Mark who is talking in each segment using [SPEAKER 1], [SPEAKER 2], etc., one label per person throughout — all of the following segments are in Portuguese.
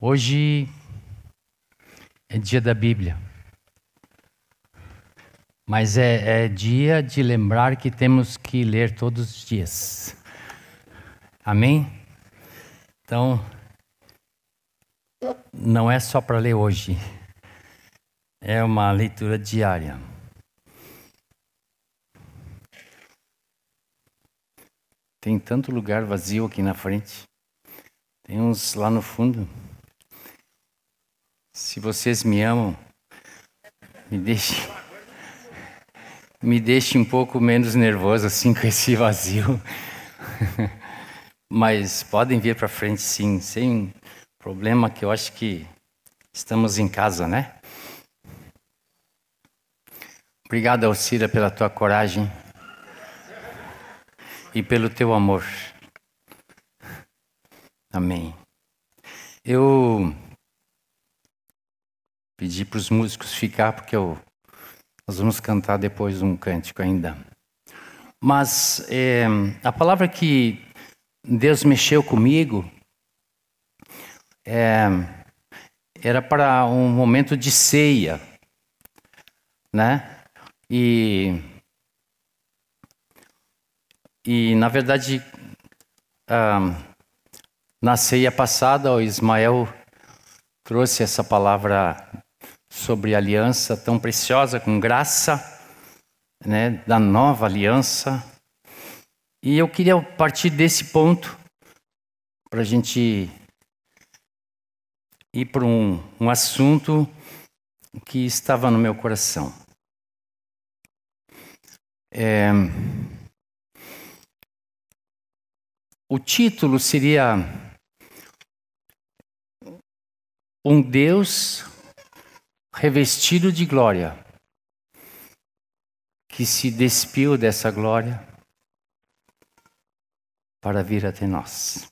[SPEAKER 1] Hoje é dia da Bíblia, mas é, é, dia de lembrar que temos que ler todos os dias. Amém? Então, não é só para ler hoje, é uma leitura diária. Tem tanto lugar vazio aqui na frente, tem uns lá no fundo. Se vocês me amam, me deixe, me deixe um pouco menos nervoso assim com esse vazio. Mas podem vir para frente sim, sem problema que eu acho que estamos em casa, né? Obrigado, Alcira, pela tua coragem e pelo teu amor. Amém. Eu Pedi para os músicos ficar, porque eu, nós vamos cantar depois um cântico ainda. Mas é, a palavra que Deus mexeu comigo é, era para um momento de ceia, né? E, e na verdade, na ceia passada, o Ismael trouxe essa palavra sobre a aliança tão preciosa, com graça, né, da nova aliança. E eu queria partir desse ponto para a gente ir para um, um assunto que estava no meu coração. É, o título seria Um Deus revestido de glória, que se despiu dessa glória para vir até nós.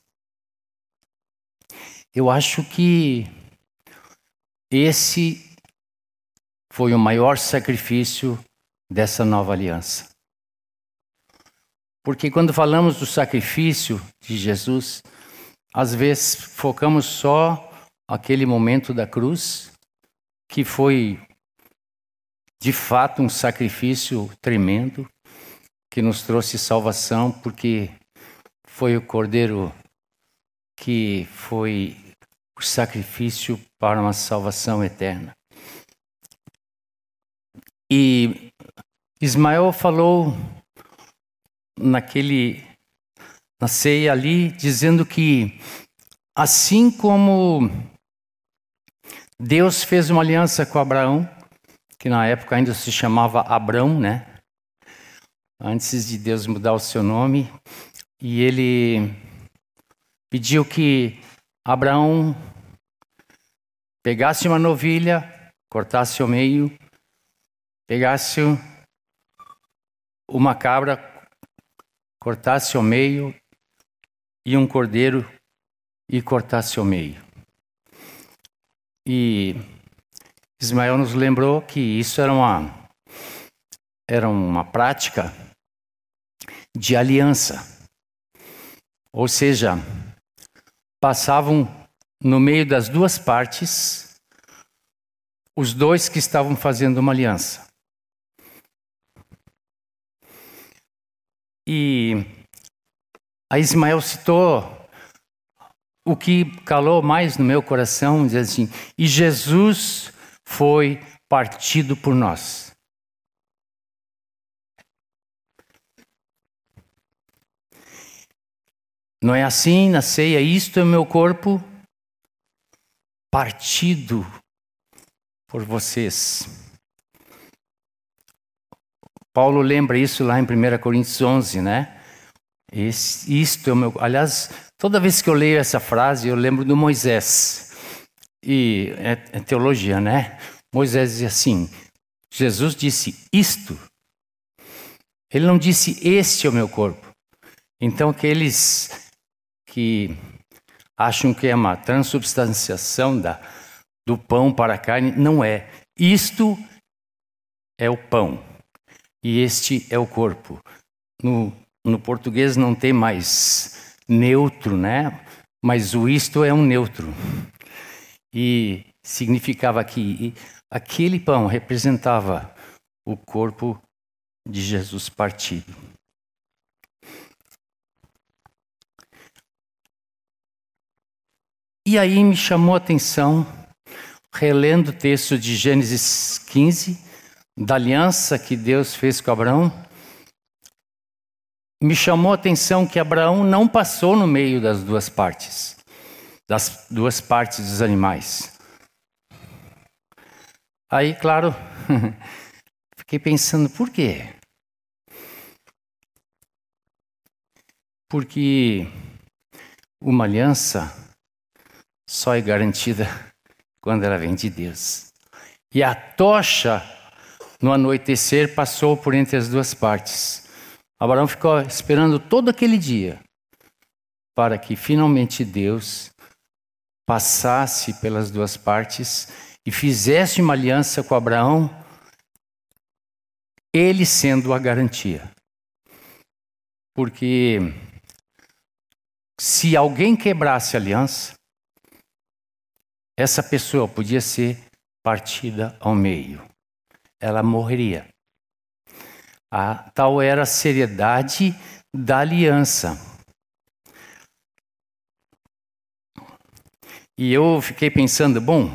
[SPEAKER 1] Eu acho que esse foi o maior sacrifício dessa nova aliança. Porque quando falamos do sacrifício de Jesus, às vezes focamos só aquele momento da cruz que foi de fato um sacrifício tremendo que nos trouxe salvação, porque foi o Cordeiro que foi o sacrifício para uma salvação eterna. E Ismael falou naquele na ceia ali dizendo que assim como Deus fez uma aliança com Abraão, que na época ainda se chamava Abrão, né? Antes de Deus mudar o seu nome, e ele pediu que Abraão pegasse uma novilha, cortasse ao meio, pegasse uma cabra, cortasse ao meio, e um cordeiro e cortasse ao meio. E Ismael nos lembrou que isso era uma, era uma prática de aliança. Ou seja, passavam no meio das duas partes os dois que estavam fazendo uma aliança. E a Ismael citou o que calou mais no meu coração, diz assim: e Jesus foi partido por nós. Não é assim na ceia, isto é o meu corpo partido por vocês. Paulo lembra isso lá em 1 Coríntios 11, né? Esse, isto é o meu. Aliás, Toda vez que eu leio essa frase, eu lembro do Moisés. E é, é teologia, né? Moisés diz assim: Jesus disse isto. Ele não disse este é o meu corpo. Então, aqueles que acham que é uma transubstanciação da, do pão para a carne, não é. Isto é o pão e este é o corpo. No, no português não tem mais neutro, né? Mas o isto é um neutro. E significava que aquele pão representava o corpo de Jesus partido. E aí me chamou a atenção, relendo o texto de Gênesis 15, da aliança que Deus fez com Abraão, me chamou a atenção que Abraão não passou no meio das duas partes, das duas partes dos animais. Aí, claro, fiquei pensando, por quê? Porque uma aliança só é garantida quando ela vem de Deus. E a tocha, no anoitecer, passou por entre as duas partes. Abraão ficou esperando todo aquele dia para que finalmente Deus passasse pelas duas partes e fizesse uma aliança com Abraão, ele sendo a garantia. Porque se alguém quebrasse a aliança, essa pessoa podia ser partida ao meio. Ela morreria. A tal era a seriedade da aliança. E eu fiquei pensando, bom,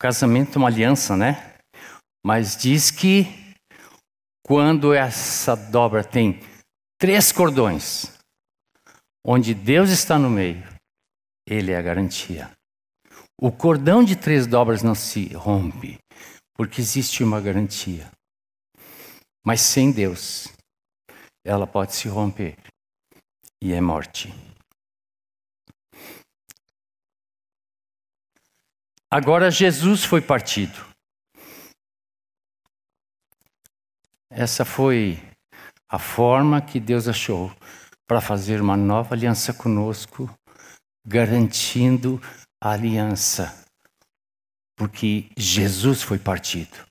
[SPEAKER 1] casamento é uma aliança, né? Mas diz que quando essa dobra tem três cordões, onde Deus está no meio, Ele é a garantia. O cordão de três dobras não se rompe, porque existe uma garantia. Mas sem Deus, ela pode se romper e é morte. Agora Jesus foi partido. Essa foi a forma que Deus achou para fazer uma nova aliança conosco, garantindo a aliança, porque Jesus foi partido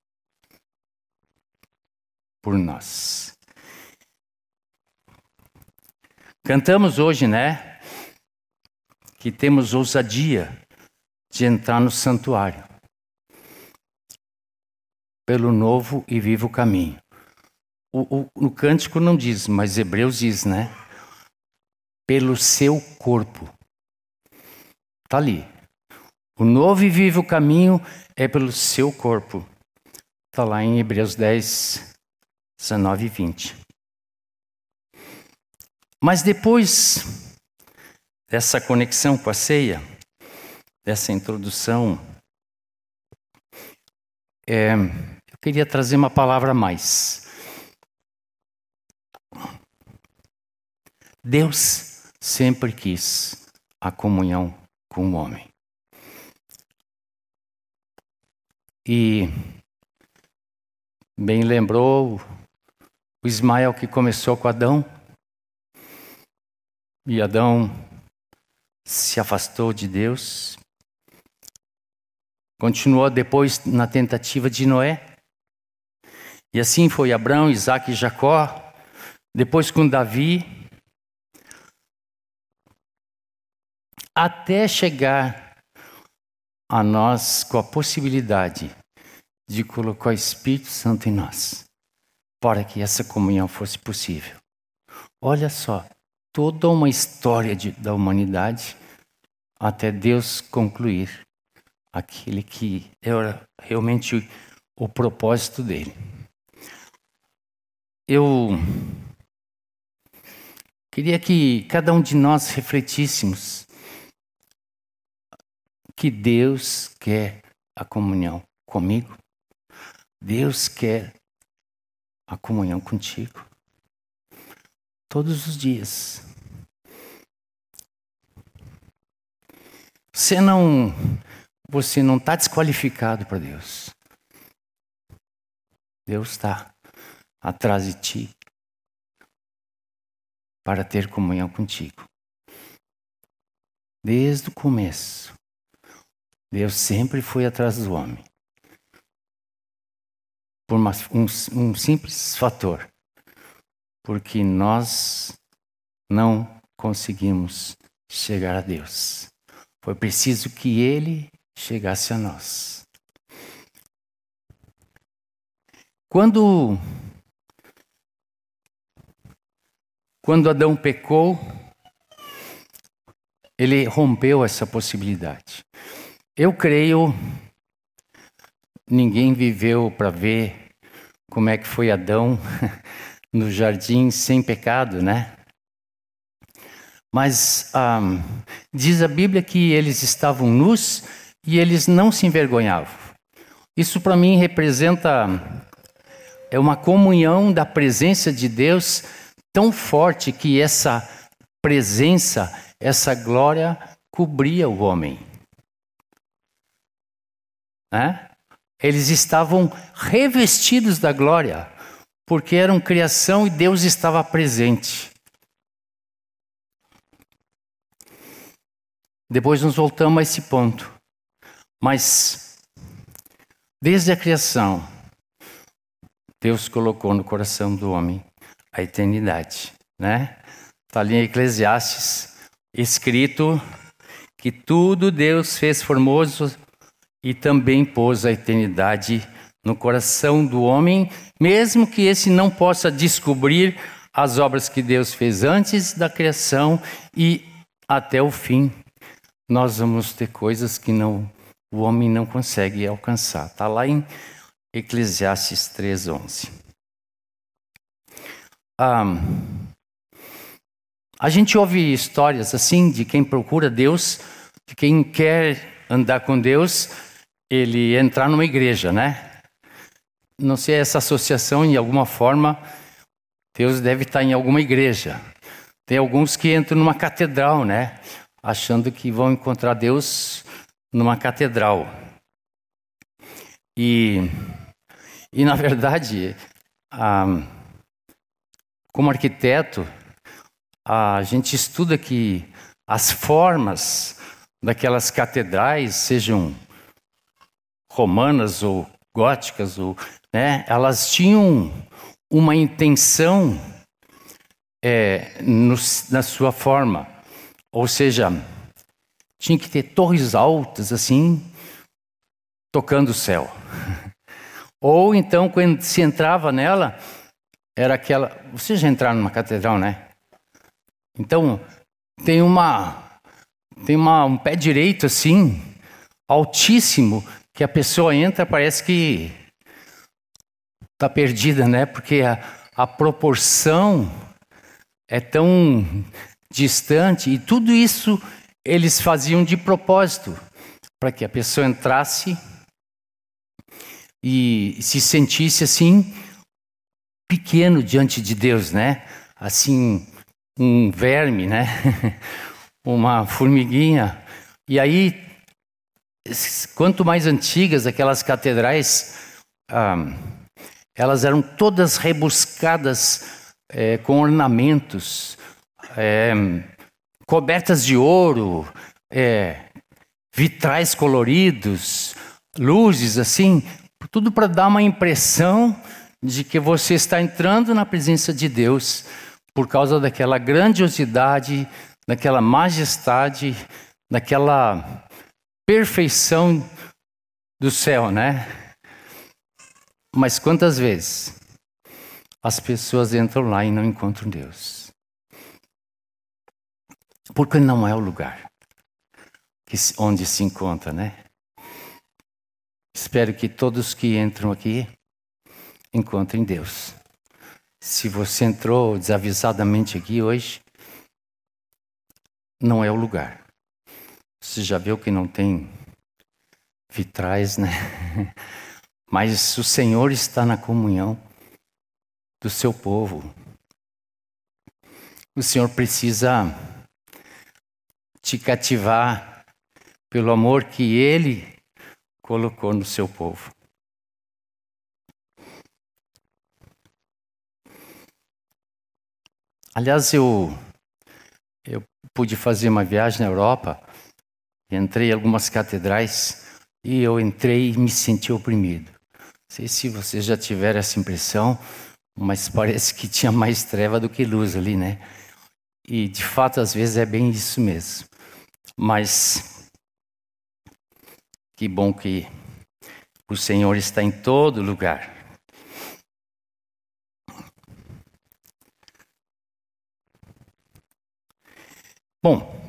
[SPEAKER 1] por nós. Cantamos hoje, né? Que temos ousadia de entrar no santuário pelo novo e vivo caminho. O, o, o cântico não diz, mas Hebreus diz, né? Pelo seu corpo. Está ali. O novo e vivo caminho é pelo seu corpo. Está lá em Hebreus 10, 19 e 20. Mas depois dessa conexão com a ceia, dessa introdução, é, eu queria trazer uma palavra a mais. Deus sempre quis a comunhão com o homem. E bem lembrou o Ismael que começou com Adão. E Adão se afastou de Deus. Continuou depois na tentativa de Noé. E assim foi Abraão, Isaac e Jacó. Depois com Davi. Até chegar a nós com a possibilidade de colocar o Espírito Santo em nós, para que essa comunhão fosse possível. Olha só, toda uma história de, da humanidade até Deus concluir aquele que era realmente o, o propósito dele. Eu queria que cada um de nós refletíssemos que Deus quer a comunhão comigo. Deus quer a comunhão contigo. Todos os dias. Você não você não está desqualificado para Deus. Deus está atrás de ti para ter comunhão contigo. Desde o começo. Deus sempre foi atrás do homem. Por uma, um, um simples fator. Porque nós não conseguimos chegar a Deus. Foi preciso que Ele chegasse a nós. Quando quando Adão pecou, ele rompeu essa possibilidade. Eu creio ninguém viveu para ver como é que foi Adão no jardim sem pecado, né? Mas um, diz a Bíblia que eles estavam nus e eles não se envergonhavam. Isso para mim representa é uma comunhão da presença de Deus tão forte que essa presença, essa glória cobria o homem. Né? Eles estavam revestidos da glória, porque eram criação e Deus estava presente. Depois nos voltamos a esse ponto. Mas, desde a criação, Deus colocou no coração do homem a eternidade, né? Está ali em Eclesiastes, escrito que tudo Deus fez formoso e também pôs a eternidade no coração do homem, mesmo que esse não possa descobrir as obras que Deus fez antes da criação e até o fim. Nós vamos ter coisas que não o homem não consegue alcançar. Está lá em Eclesiastes 3:11. Um, a gente ouve histórias assim de quem procura Deus, de quem quer andar com Deus, ele entrar numa igreja, né? Não sei essa associação em alguma forma, Deus deve estar em alguma igreja. Tem alguns que entram numa catedral, né? Achando que vão encontrar Deus numa catedral. E, e na verdade, ah, como arquiteto, a gente estuda que as formas daquelas catedrais, sejam romanas ou góticas, ou, né, elas tinham uma intenção é, no, na sua forma. Ou seja, tinha que ter torres altas assim, tocando o céu. Ou então, quando se entrava nela, era aquela. Vocês já entraram numa catedral, né? Então, tem uma. Tem uma, um pé direito assim, altíssimo, que a pessoa entra, parece que está perdida, né? Porque a, a proporção é tão distante e tudo isso eles faziam de propósito para que a pessoa entrasse e se sentisse assim pequeno diante de Deus, né? Assim um verme, né? Uma formiguinha. E aí quanto mais antigas aquelas catedrais, ah, elas eram todas rebuscadas é, com ornamentos, é, cobertas de ouro, é, vitrais coloridos, luzes assim, tudo para dar uma impressão de que você está entrando na presença de Deus por causa daquela grandiosidade, daquela majestade, daquela perfeição do céu, né? Mas quantas vezes as pessoas entram lá e não encontram Deus? Porque não é o lugar onde se encontra, né? Espero que todos que entram aqui encontrem Deus. Se você entrou desavisadamente aqui hoje, não é o lugar. Você já viu que não tem vitrais, né? Mas o Senhor está na comunhão do seu povo. O Senhor precisa te cativar pelo amor que Ele colocou no seu povo. Aliás, eu, eu pude fazer uma viagem na Europa Entrei em algumas catedrais e eu entrei e me senti oprimido. Não sei se vocês já tiveram essa impressão, mas parece que tinha mais treva do que luz ali, né? E de fato, às vezes é bem isso mesmo. Mas Que bom que o Senhor está em todo lugar. Bom,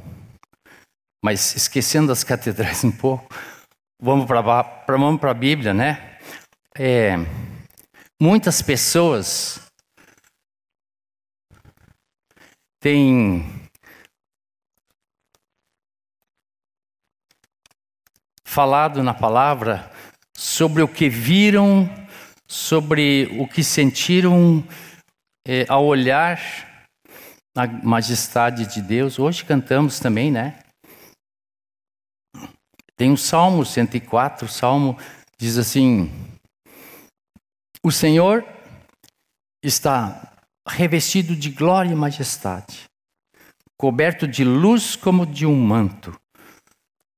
[SPEAKER 1] mas esquecendo as catedrais um pouco, vamos para a Bíblia, né? É, muitas pessoas têm falado na palavra sobre o que viram, sobre o que sentiram é, ao olhar a majestade de Deus. Hoje cantamos também, né? Tem o Salmo 104, o Salmo diz assim: O Senhor está revestido de glória e majestade, coberto de luz como de um manto.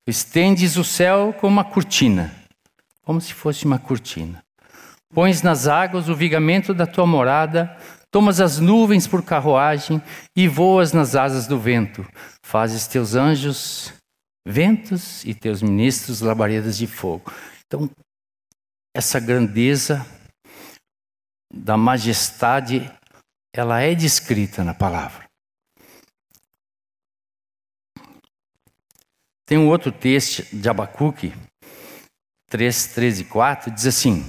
[SPEAKER 1] Estendes o céu como uma cortina, como se fosse uma cortina. Pões nas águas o vigamento da tua morada, Tomas as nuvens por carruagem e voas nas asas do vento. Fazes teus anjos ventos e teus ministros labaredas de fogo. Então, essa grandeza da majestade, ela é descrita na palavra. Tem um outro texto de Abacuque, 3, 13 e 4, diz assim: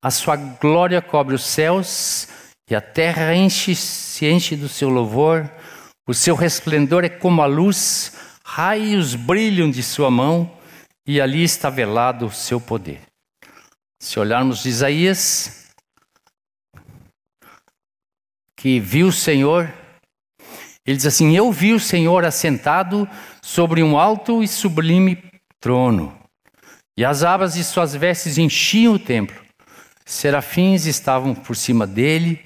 [SPEAKER 1] A sua glória cobre os céus e a terra enche, se enche do seu louvor, o seu resplendor é como a luz, raios brilham de sua mão, e ali está velado o seu poder. Se olharmos Isaías, que viu o Senhor, ele diz assim: Eu vi o Senhor assentado sobre um alto e sublime trono, e as abas de suas vestes enchiam o templo. Serafins estavam por cima dele,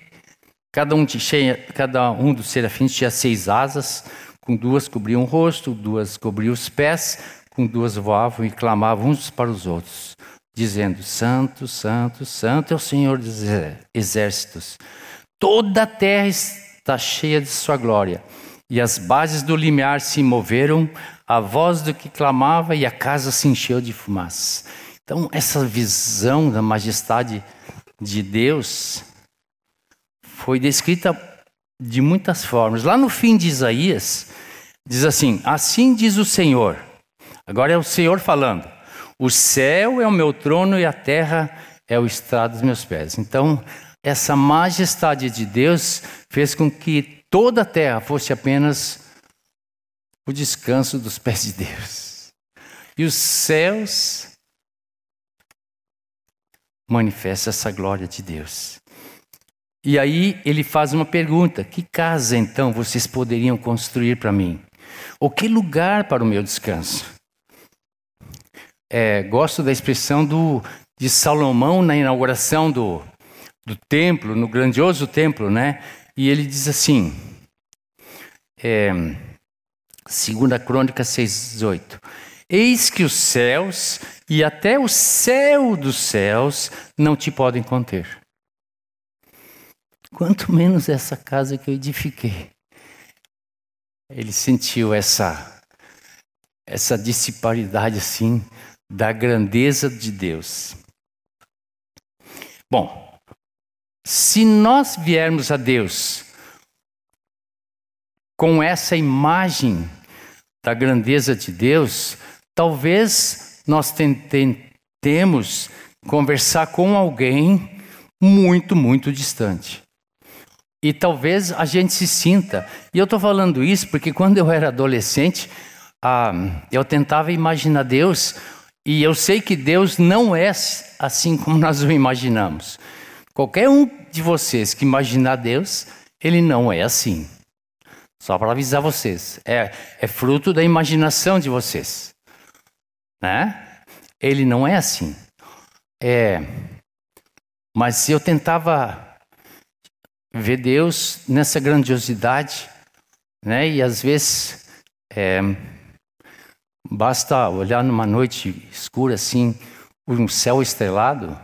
[SPEAKER 1] Cada um, tinha, cada um dos serafins tinha seis asas, com duas cobriam o rosto, duas cobriam os pés, com duas voavam e clamavam uns para os outros, dizendo: Santo, Santo, Santo é o Senhor dos exércitos. Toda a terra está cheia de sua glória. E as bases do limiar se moveram, a voz do que clamava e a casa se encheu de fumaça. Então, essa visão da majestade de Deus foi descrita de muitas formas. Lá no fim de Isaías, diz assim: Assim diz o Senhor. Agora é o Senhor falando. O céu é o meu trono e a terra é o estrado dos meus pés. Então, essa majestade de Deus fez com que toda a terra fosse apenas o descanso dos pés de Deus. E os céus manifestam essa glória de Deus. E aí ele faz uma pergunta: que casa então vocês poderiam construir para mim? Ou que lugar para o meu descanso? É, gosto da expressão do, de Salomão na inauguração do, do templo, no grandioso templo, né? E ele diz assim, é, 2 Crônica 6,18: Eis que os céus e até o céu dos céus não te podem conter quanto menos essa casa que eu edifiquei. Ele sentiu essa essa disparidade assim da grandeza de Deus. Bom, se nós viermos a Deus com essa imagem da grandeza de Deus, talvez nós tentemos conversar com alguém muito, muito distante. E talvez a gente se sinta. E eu estou falando isso porque quando eu era adolescente, ah, eu tentava imaginar Deus, e eu sei que Deus não é assim como nós o imaginamos. Qualquer um de vocês que imaginar Deus, ele não é assim. Só para avisar vocês. É, é fruto da imaginação de vocês. Né? Ele não é assim. É, mas eu tentava ver Deus nessa grandiosidade, né? E às vezes é, basta olhar numa noite escura assim, um céu estrelado,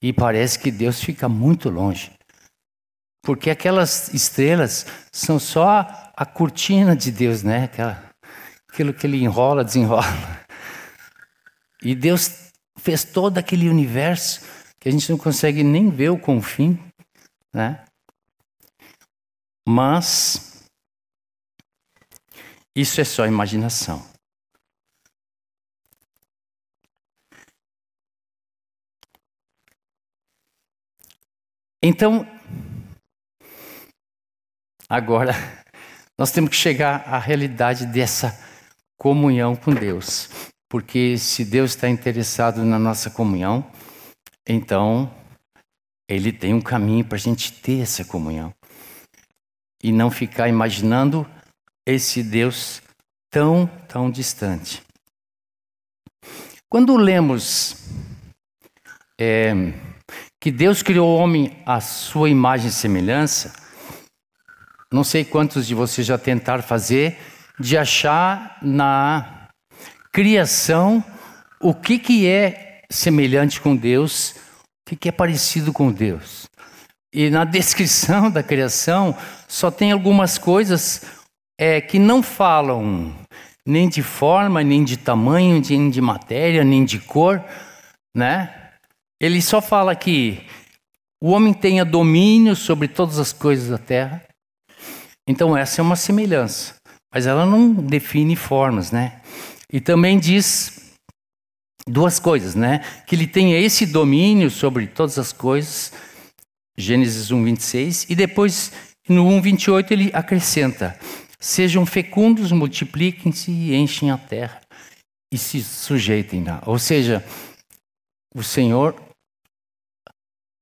[SPEAKER 1] e parece que Deus fica muito longe. Porque aquelas estrelas são só a cortina de Deus, né? Aquela, aquilo que ele enrola, desenrola. E Deus fez todo aquele universo que a gente não consegue nem ver o confim, né? Mas isso é só imaginação. Então, agora, nós temos que chegar à realidade dessa comunhão com Deus. Porque se Deus está interessado na nossa comunhão, então Ele tem um caminho para a gente ter essa comunhão. E não ficar imaginando esse Deus tão, tão distante. Quando lemos é, que Deus criou o homem à sua imagem e semelhança, não sei quantos de vocês já tentaram fazer, de achar na criação o que, que é semelhante com Deus, o que, que é parecido com Deus. E na descrição da criação só tem algumas coisas é, que não falam nem de forma, nem de tamanho, nem de matéria, nem de cor, né? Ele só fala que o homem tenha domínio sobre todas as coisas da terra. Então, essa é uma semelhança, mas ela não define formas, né? E também diz duas coisas, né? Que ele tenha esse domínio sobre todas as coisas, Gênesis 1, 26, e depois no 1, 28 ele acrescenta: sejam fecundos, multipliquem-se e enchem a terra e se sujeitem. Ou seja, o Senhor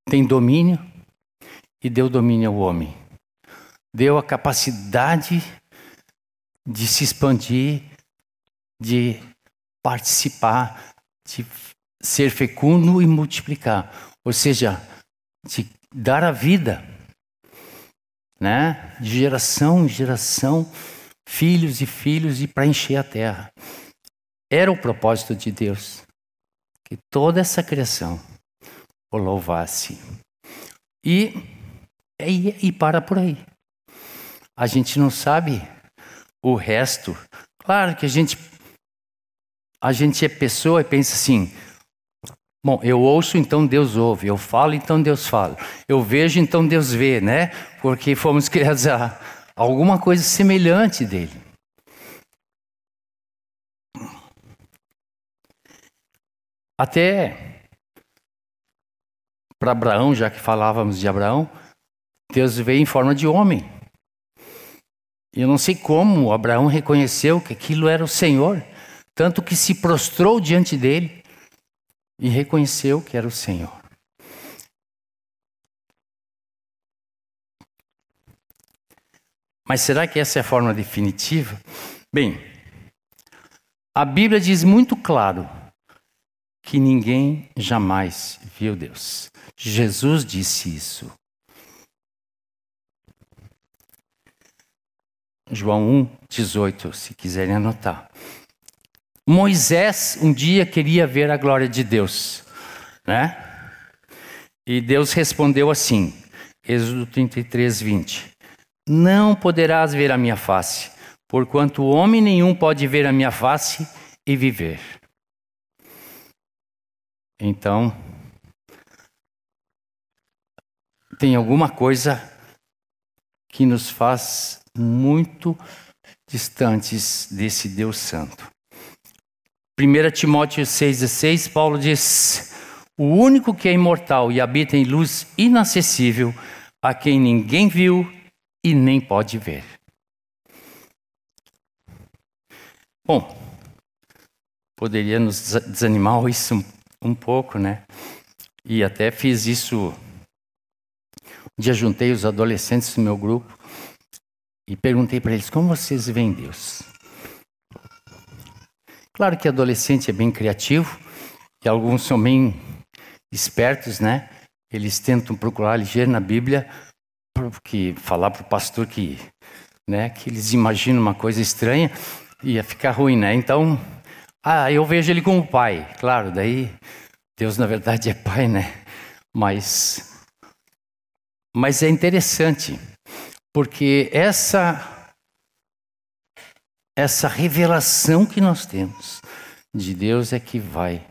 [SPEAKER 1] tem domínio e deu domínio ao homem. Deu a capacidade de se expandir, de participar, de ser fecundo e multiplicar. Ou seja, de dar a vida, né? De geração em geração, filhos e filhos e para encher a terra. Era o propósito de Deus que toda essa criação o louvasse. E, e, e para por aí. A gente não sabe o resto. Claro que a gente a gente é pessoa e pensa assim: bom, eu ouço, então Deus ouve, eu falo, então Deus fala, eu vejo, então Deus vê, né? Porque fomos criados a alguma coisa semelhante dele. Até para Abraão, já que falávamos de Abraão, Deus veio em forma de homem. Eu não sei como Abraão reconheceu que aquilo era o Senhor, tanto que se prostrou diante dele e reconheceu que era o Senhor. Mas será que essa é a forma definitiva? Bem, a Bíblia diz muito claro que ninguém jamais viu Deus. Jesus disse isso. João 1, 18, se quiserem anotar. Moisés um dia queria ver a glória de Deus, né? E Deus respondeu assim, Êxodo 33, 20: Não poderás ver a minha face, porquanto homem nenhum pode ver a minha face e viver. Então, tem alguma coisa que nos faz muito distantes desse Deus Santo. 1 Timóteo 6,16, Paulo diz: O único que é imortal e habita em luz inacessível, a quem ninguém viu e nem pode ver. Bom, poderia nos desanimar isso um pouco, né? E até fiz isso. Um dia juntei os adolescentes do meu grupo e perguntei para eles como vocês veem Deus. Claro que adolescente é bem criativo e alguns são bem espertos, né? Eles tentam procurar ligeiro na Bíblia, porque falar para o pastor que, né, que eles imaginam uma coisa estranha ia ficar ruim, né? Então ah, eu vejo ele como pai. Claro, daí Deus na verdade é pai, né? Mas mas é interessante, porque essa essa revelação que nós temos de Deus é que vai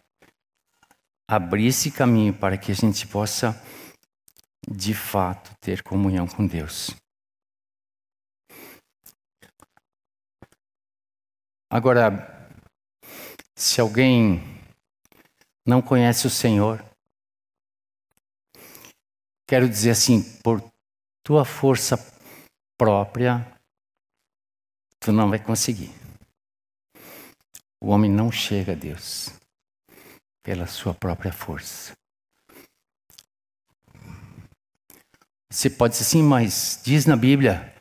[SPEAKER 1] abrir esse caminho para que a gente possa, de fato, ter comunhão com Deus. Agora, se alguém não conhece o Senhor, quero dizer assim, por tua força própria, tu não vai conseguir. O homem não chega a Deus pela sua própria força. Você pode dizer assim, mas diz na Bíblia,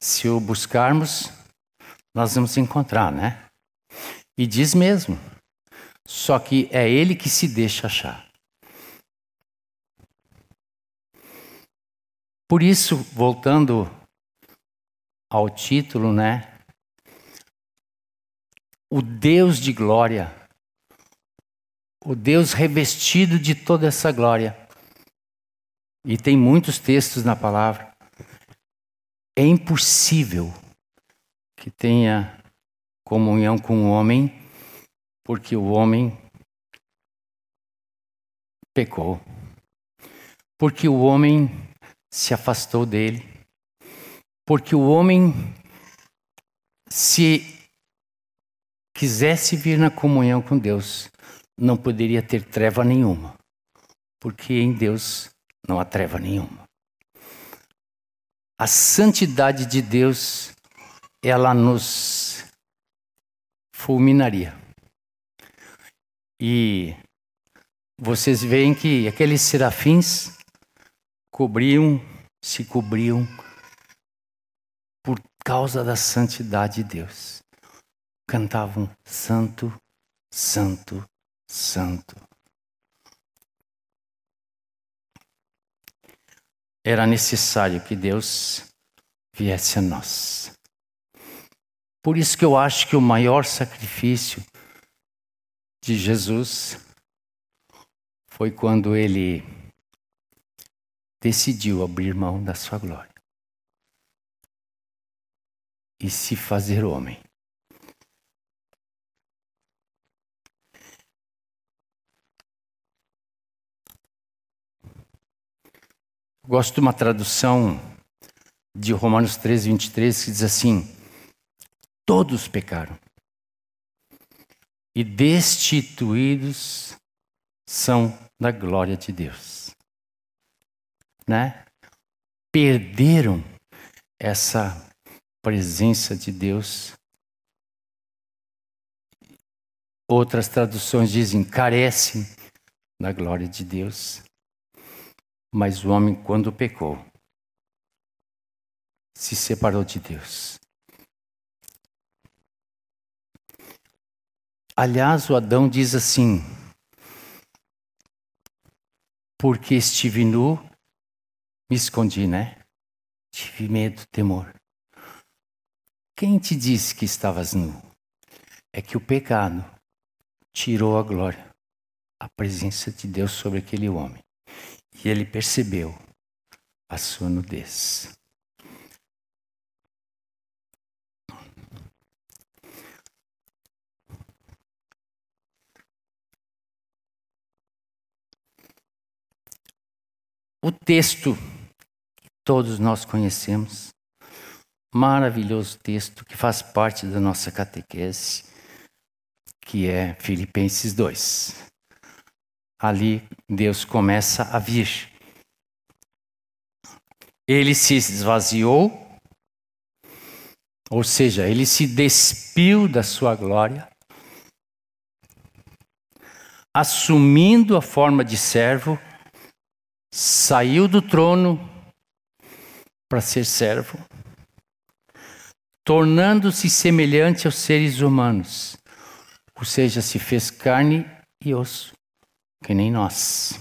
[SPEAKER 1] se o buscarmos, nós vamos encontrar, né? E diz mesmo. Só que é ele que se deixa achar. Por isso, voltando ao título, né? O Deus de glória, o Deus revestido de toda essa glória. E tem muitos textos na palavra. É impossível que tenha comunhão com o homem, porque o homem pecou. Porque o homem se afastou dele. Porque o homem, se quisesse vir na comunhão com Deus, não poderia ter treva nenhuma. Porque em Deus não há treva nenhuma. A santidade de Deus ela nos fulminaria. E vocês veem que aqueles serafins cobriam, se cobriam causa da santidade de Deus. Cantavam santo, santo, santo. Era necessário que Deus viesse a nós. Por isso que eu acho que o maior sacrifício de Jesus foi quando ele decidiu abrir mão da sua glória e se fazer homem. Gosto de uma tradução de Romanos 13, 23, que diz assim: Todos pecaram. E destituídos são da glória de Deus. Né? Perderam essa presença de Deus. Outras traduções dizem carecem da glória de Deus. Mas o homem, quando pecou, se separou de Deus. Aliás, o Adão diz assim: Porque estive nu, me escondi, né? Tive medo, temor. Quem te disse que estavas nu? É que o pecado tirou a glória, a presença de Deus sobre aquele homem. E ele percebeu a sua nudez. O texto que todos nós conhecemos, maravilhoso texto que faz parte da nossa catequese, que é Filipenses 2. Ali Deus começa a vir. Ele se esvaziou, ou seja, ele se despiu da sua glória, assumindo a forma de servo saiu do trono para ser servo, tornando-se semelhante aos seres humanos, ou seja, se fez carne e osso, que nem nós.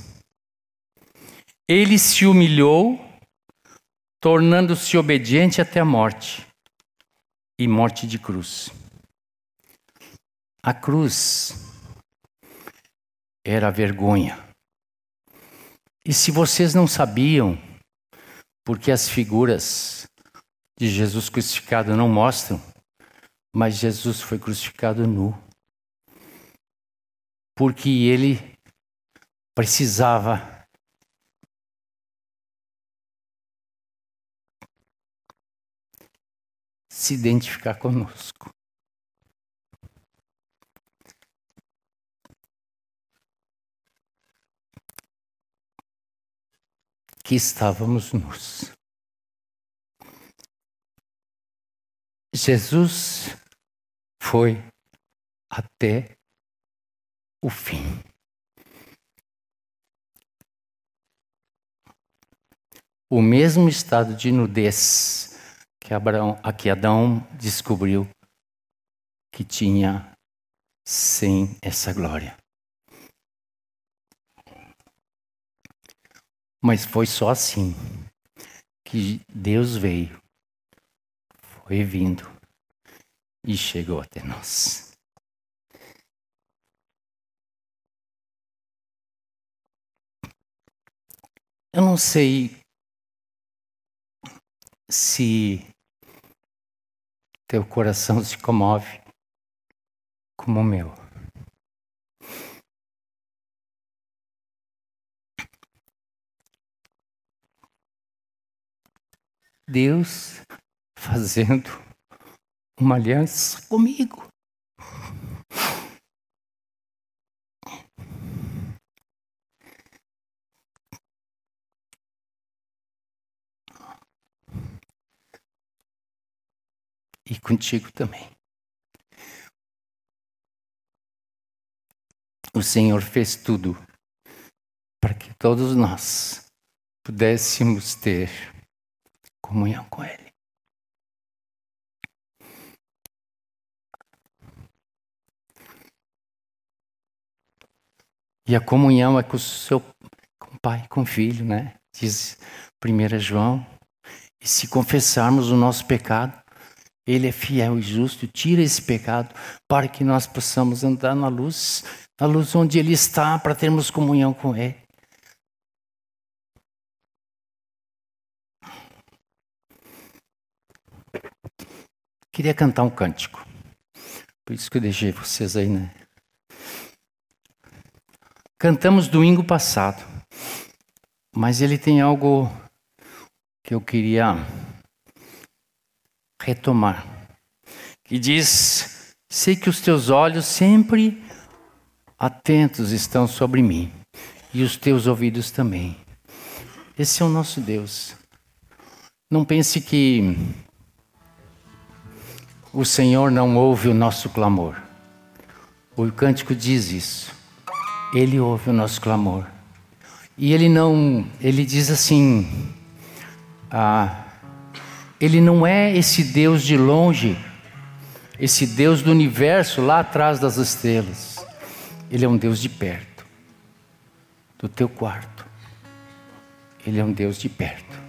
[SPEAKER 1] Ele se humilhou, tornando-se obediente até a morte e morte de cruz. A cruz era a vergonha e se vocês não sabiam, porque as figuras de Jesus crucificado não mostram, mas Jesus foi crucificado nu, porque ele precisava se identificar conosco. Que estávamos nus. Jesus foi até o fim. O mesmo estado de nudez que, Abraão, que Adão descobriu que tinha sem essa glória. Mas foi só assim que Deus veio, foi vindo e chegou até nós. Eu não sei se teu coração se comove como o meu. Deus fazendo uma aliança comigo. E contigo também. O Senhor fez tudo para que todos nós pudéssemos ter comunhão com Ele. E a comunhão é com o seu com o pai, com o filho, né? Diz 1 João. E se confessarmos o nosso pecado, ele é fiel e justo, tira esse pecado para que nós possamos andar na luz, na luz onde ele está, para termos comunhão com ele. Queria cantar um cântico. Por isso que eu deixei vocês aí, né? Cantamos domingo passado, mas ele tem algo que eu queria retomar. Que diz: Sei que os teus olhos sempre atentos estão sobre mim, e os teus ouvidos também. Esse é o nosso Deus. Não pense que o Senhor não ouve o nosso clamor. O cântico diz isso. Ele ouve o nosso clamor. E ele não, ele diz assim, ah, ele não é esse Deus de longe, esse Deus do universo lá atrás das estrelas. Ele é um Deus de perto, do teu quarto. Ele é um Deus de perto.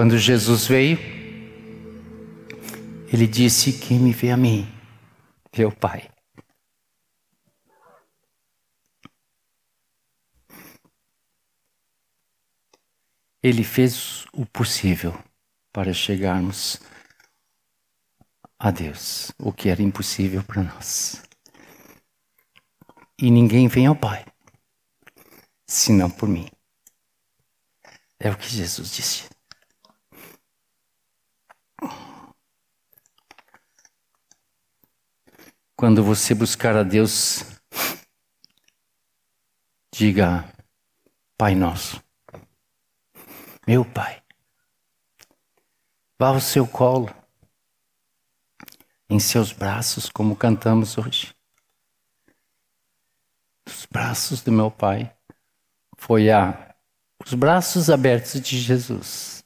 [SPEAKER 1] Quando Jesus veio, ele disse: Quem me vê a mim, vê o Pai. Ele fez o possível para chegarmos a Deus, o que era impossível para nós e ninguém vem ao Pai, senão por mim. É o que Jesus disse. Quando você buscar a Deus, diga: Pai Nosso, meu Pai, vá ao seu colo, em seus braços, como cantamos hoje. Os braços do meu Pai foi a os braços abertos de Jesus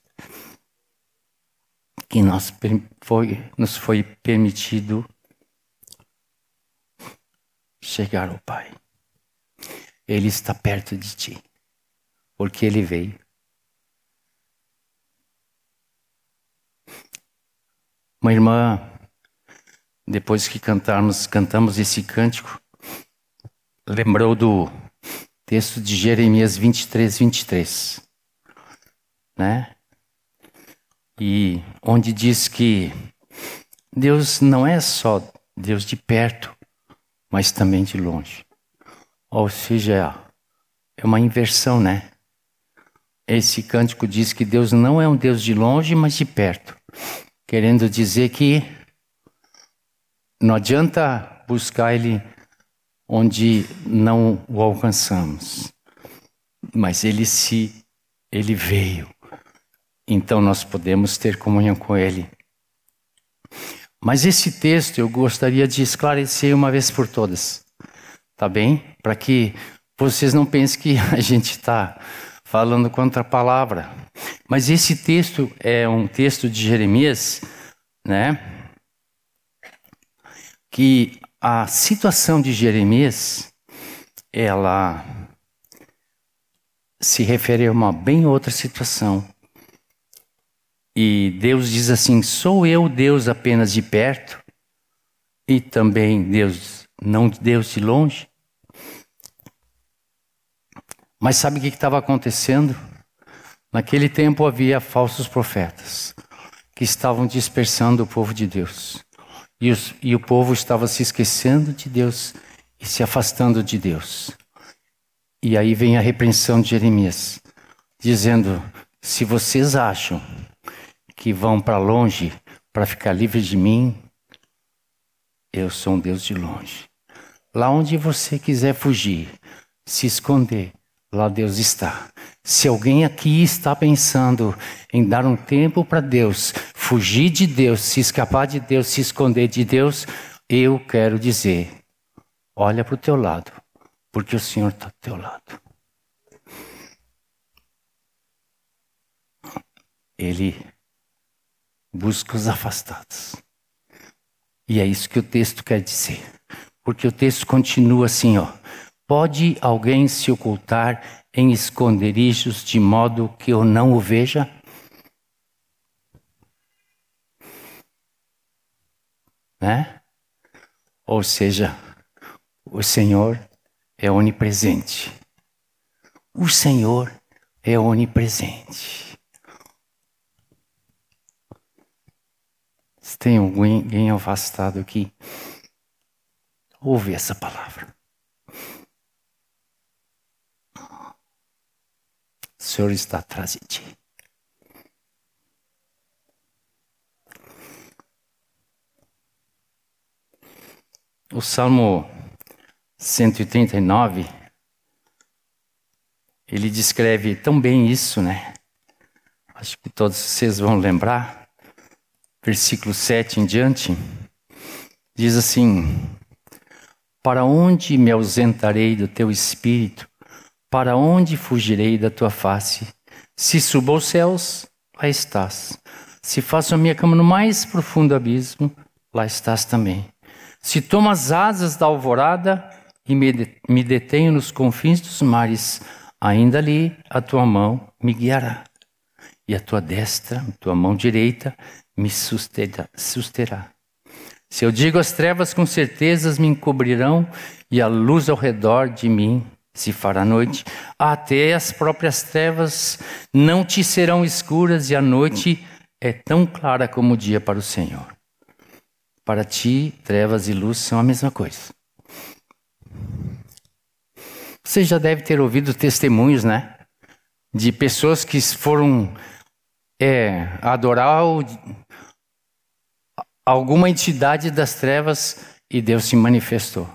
[SPEAKER 1] que nós foi, nos foi permitido chegar ao Pai. Ele está perto de ti, porque ele veio. Uma irmã, depois que cantarmos, cantamos esse cântico, lembrou do texto de Jeremias 23, 23, né? E onde diz que Deus não é só Deus de perto, mas também de longe. Ou seja, é uma inversão, né? Esse cântico diz que Deus não é um Deus de longe, mas de perto. Querendo dizer que não adianta buscar Ele onde não o alcançamos. Mas ele se ele veio. Então nós podemos ter comunhão com ele. Mas esse texto eu gostaria de esclarecer uma vez por todas. Tá bem? Para que vocês não pensem que a gente está falando contra a palavra. Mas esse texto é um texto de Jeremias, né? Que a situação de Jeremias, ela se refere a uma bem outra situação. E Deus diz assim: sou eu Deus apenas de perto e também Deus, não Deus de longe. Mas sabe o que estava acontecendo? Naquele tempo havia falsos profetas que estavam dispersando o povo de Deus. E, os, e o povo estava se esquecendo de Deus e se afastando de Deus. E aí vem a repreensão de Jeremias, dizendo: se vocês acham que vão para longe para ficar livres de mim, eu sou um Deus de longe. Lá onde você quiser fugir, se esconder, lá Deus está. Se alguém aqui está pensando em dar um tempo para Deus, fugir de Deus, se escapar de Deus, se esconder de Deus, eu quero dizer: olha para o teu lado, porque o Senhor está do teu lado. Ele busca os afastados. E é isso que o texto quer dizer. Porque o texto continua assim, ó. Pode alguém se ocultar em esconderijos de modo que eu não o veja? Né? Ou seja, o Senhor é onipresente. O Senhor é onipresente. Se tem alguém afastado aqui, ouve essa palavra. O Senhor está atrás de ti. O Salmo 139, ele descreve tão bem isso, né? Acho que todos vocês vão lembrar. Versículo 7 em diante, diz assim: Para onde me ausentarei do teu espírito? Para onde fugirei da tua face? Se subo aos céus, lá estás. Se faço a minha cama no mais profundo abismo, lá estás também. Se tomo as asas da alvorada e me detenho nos confins dos mares, ainda ali a tua mão me guiará, e a tua destra, tua mão direita, me susterá. Se eu digo as trevas com certezas me encobrirão, e a luz ao redor de mim se fará noite, até as próprias trevas não te serão escuras, e a noite é tão clara como o dia para o Senhor. Para ti, trevas e luz são a mesma coisa. Você já deve ter ouvido testemunhos, né? De pessoas que foram é, adorar alguma entidade das trevas e Deus se manifestou.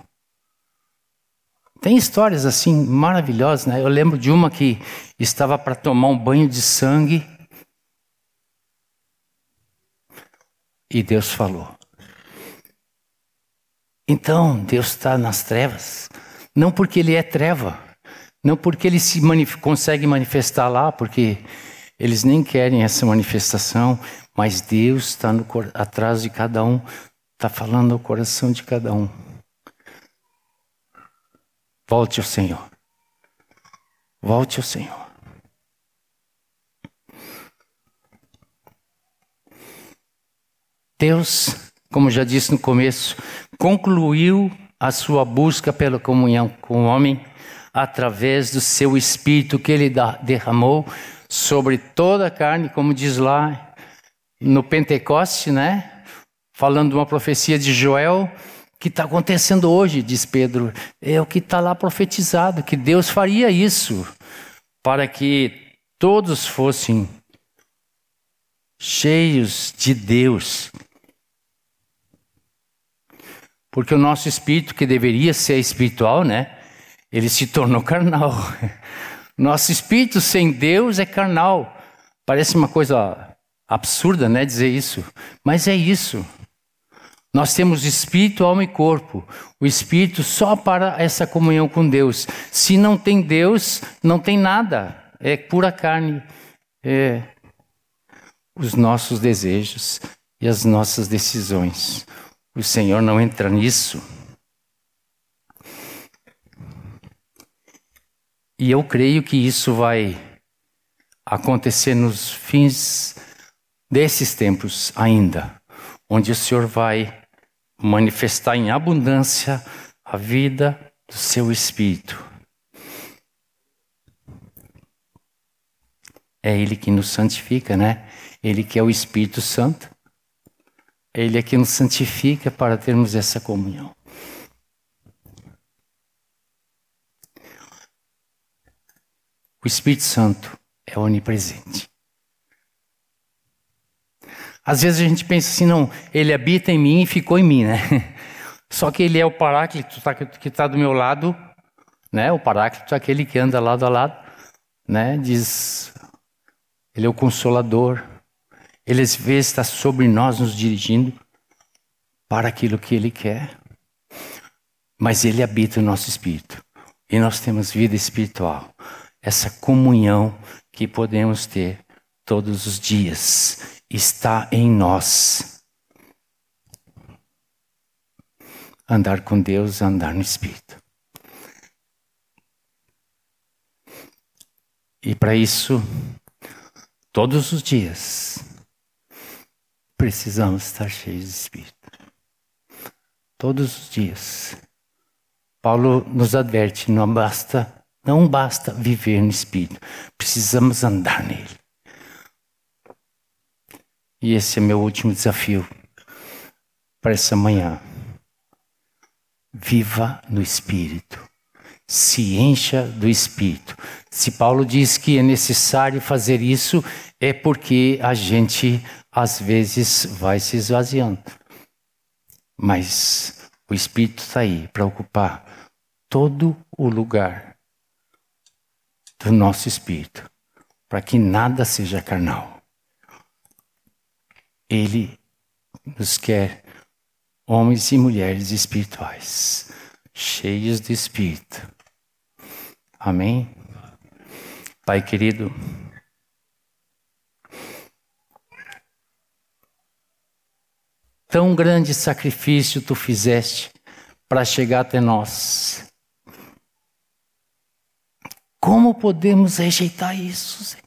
[SPEAKER 1] Tem histórias assim maravilhosas, né? Eu lembro de uma que estava para tomar um banho de sangue e Deus falou. Então, Deus está nas trevas. Não porque Ele é treva, não porque Ele se manif consegue manifestar lá, porque eles nem querem essa manifestação, mas Deus está atrás de cada um, está falando no coração de cada um. Volte ao Senhor. Volte ao Senhor. Deus como já disse no começo, concluiu a sua busca pela comunhão com o homem através do seu espírito que ele derramou sobre toda a carne, como diz lá no Pentecoste, né? Falando de uma profecia de Joel que está acontecendo hoje, diz Pedro. É o que está lá profetizado, que Deus faria isso para que todos fossem cheios de Deus porque o nosso espírito, que deveria ser espiritual, né? Ele se tornou carnal. Nosso espírito sem Deus é carnal. Parece uma coisa absurda, né, dizer isso, mas é isso. Nós temos espírito, alma e corpo. O espírito só para essa comunhão com Deus. Se não tem Deus, não tem nada. É pura carne. É os nossos desejos e as nossas decisões. O Senhor não entra nisso. E eu creio que isso vai acontecer nos fins desses tempos ainda, onde o Senhor vai manifestar em abundância a vida do seu espírito. É Ele que nos santifica, né? Ele que é o Espírito Santo. Ele é que nos santifica para termos essa comunhão. O Espírito Santo é onipresente. Às vezes a gente pensa assim, não, ele habita em mim e ficou em mim, né? Só que ele é o Paráclito tá, que está do meu lado, né? O Paráclito é aquele que anda lado a lado, né? Diz, ele é o Consolador, ele às vezes está sobre nós, nos dirigindo para aquilo que Ele quer. Mas Ele habita o nosso espírito. E nós temos vida espiritual. Essa comunhão que podemos ter todos os dias está em nós. Andar com Deus, andar no Espírito. E para isso, todos os dias, precisamos estar cheios de Espírito. Todos os dias. Paulo nos adverte, não basta, não basta viver no Espírito, precisamos andar nele. E esse é meu último desafio. para essa manhã. Viva no Espírito. Se encha do Espírito. Se Paulo diz que é necessário fazer isso, é porque a gente às vezes vai se esvaziando. Mas o Espírito está aí para ocupar todo o lugar do nosso espírito, para que nada seja carnal. Ele nos quer homens e mulheres espirituais, cheios de espírito. Amém? Pai querido, tão grande sacrifício tu fizeste para chegar até nós. Como podemos rejeitar isso?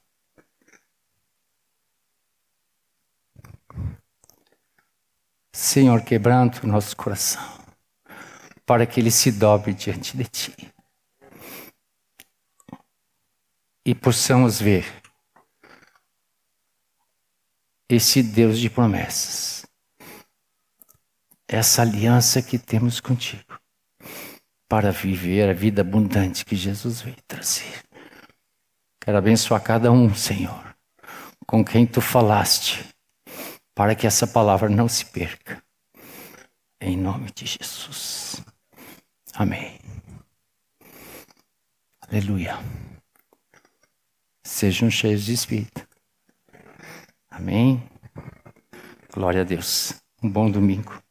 [SPEAKER 1] Senhor? Quebrando o nosso coração, para que ele se dobre diante de Ti. E possamos ver esse Deus de promessas, essa aliança que temos contigo, para viver a vida abundante que Jesus veio trazer. Quero abençoar cada um, Senhor, com quem Tu falaste para que essa palavra não se perca. Em nome de Jesus. Amém. Aleluia. Sejam cheios de Espírito. Amém. Glória a Deus. Um bom domingo.